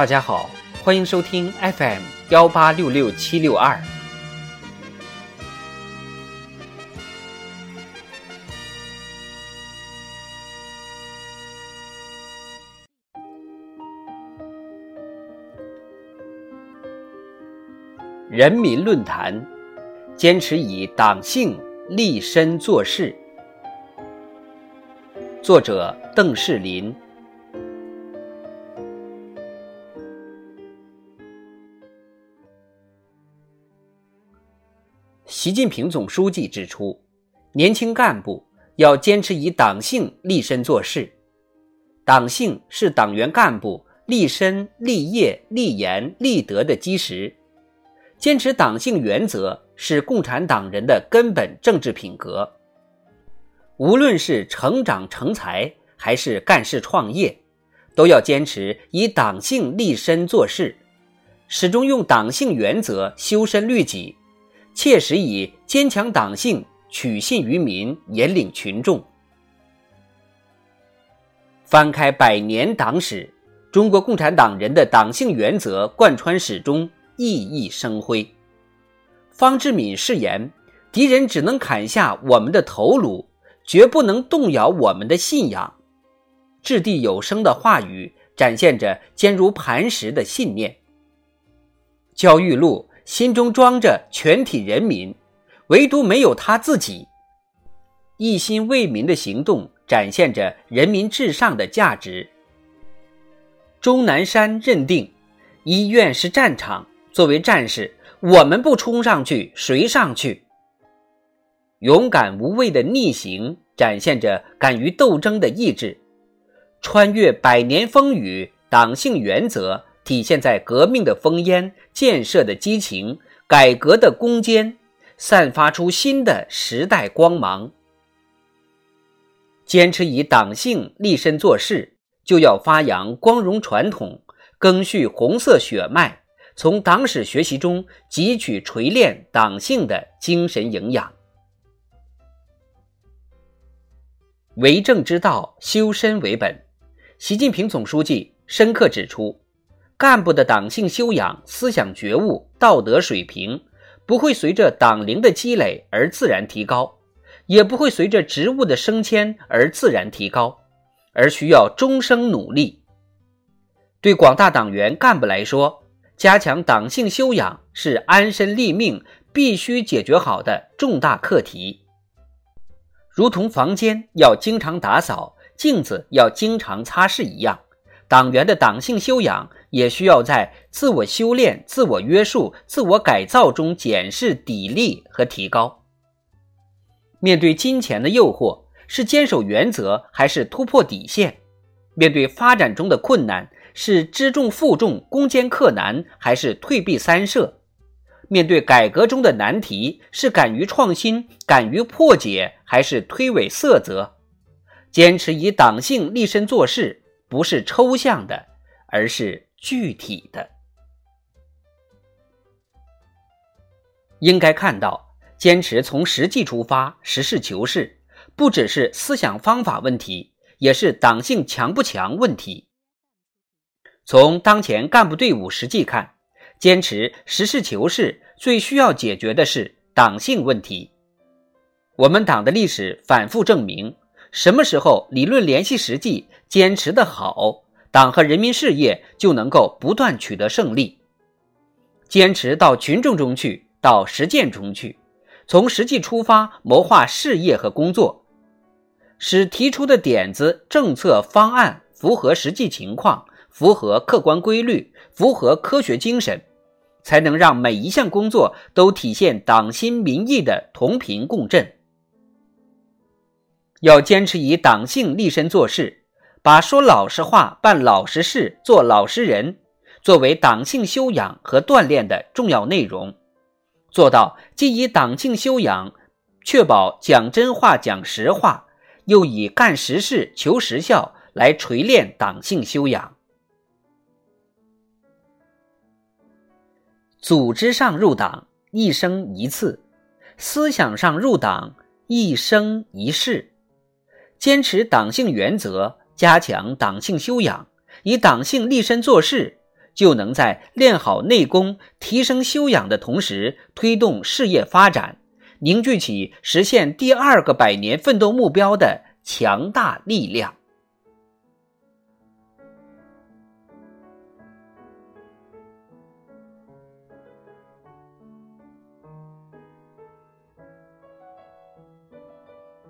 大家好，欢迎收听 FM 幺八六六七六二。人民论坛，坚持以党性立身做事。作者：邓世林。习近平总书记指出，年轻干部要坚持以党性立身做事。党性是党员干部立身、立业、立言、立德的基石。坚持党性原则是共产党人的根本政治品格。无论是成长成才，还是干事创业，都要坚持以党性立身做事，始终用党性原则修身律己，切实以坚强党性取信于民，引领群众。翻开百年党史，中国共产党人的党性原则贯穿始终。熠熠生辉。方志敏誓言：“敌人只能砍下我们的头颅，绝不能动摇我们的信仰。”掷地有声的话语，展现着坚如磐石的信念。焦裕禄心中装着全体人民，唯独没有他自己。一心为民的行动，展现着人民至上的价值。钟南山认定，医院是战场。作为战士，我们不冲上去，谁上去？勇敢无畏的逆行，展现着敢于斗争的意志。穿越百年风雨，党性原则体现在革命的烽烟、建设的激情、改革的攻坚，散发出新的时代光芒。坚持以党性立身做事，就要发扬光荣传统，赓续红色血脉。从党史学习中汲取锤炼党性的精神营养。为政之道，修身为本。习近平总书记深刻指出，干部的党性修养、思想觉悟、道德水平，不会随着党龄的积累而自然提高，也不会随着职务的升迁而自然提高，而需要终生努力。对广大党员干部来说，加强党性修养是安身立命必须解决好的重大课题。如同房间要经常打扫，镜子要经常擦拭一样，党员的党性修养也需要在自我修炼、自我约束、自我改造中检视、砥砺和提高。面对金钱的诱惑，是坚守原则还是突破底线？面对发展中的困难？是知重负重、攻坚克难，还是退避三舍？面对改革中的难题，是敢于创新、敢于破解，还是推诿塞责？坚持以党性立身做事，不是抽象的，而是具体的。应该看到，坚持从实际出发、实事求是，不只是思想方法问题，也是党性强不强问题。从当前干部队伍实际看，坚持实事求是最需要解决的是党性问题。我们党的历史反复证明，什么时候理论联系实际，坚持的好，党和人民事业就能够不断取得胜利。坚持到群众中去，到实践中去，从实际出发谋划事业和工作，使提出的点子、政策方案符合实际情况。符合客观规律，符合科学精神，才能让每一项工作都体现党心民意的同频共振。要坚持以党性立身做事，把说老实话、办老实事、做老实人作为党性修养和锻炼的重要内容，做到既以党性修养确保讲真话、讲实话，又以干实事、求实效来锤炼党性修养。组织上入党一生一次，思想上入党一生一世。坚持党性原则，加强党性修养，以党性立身做事，就能在练好内功、提升修养的同时，推动事业发展，凝聚起实现第二个百年奋斗目标的强大力量。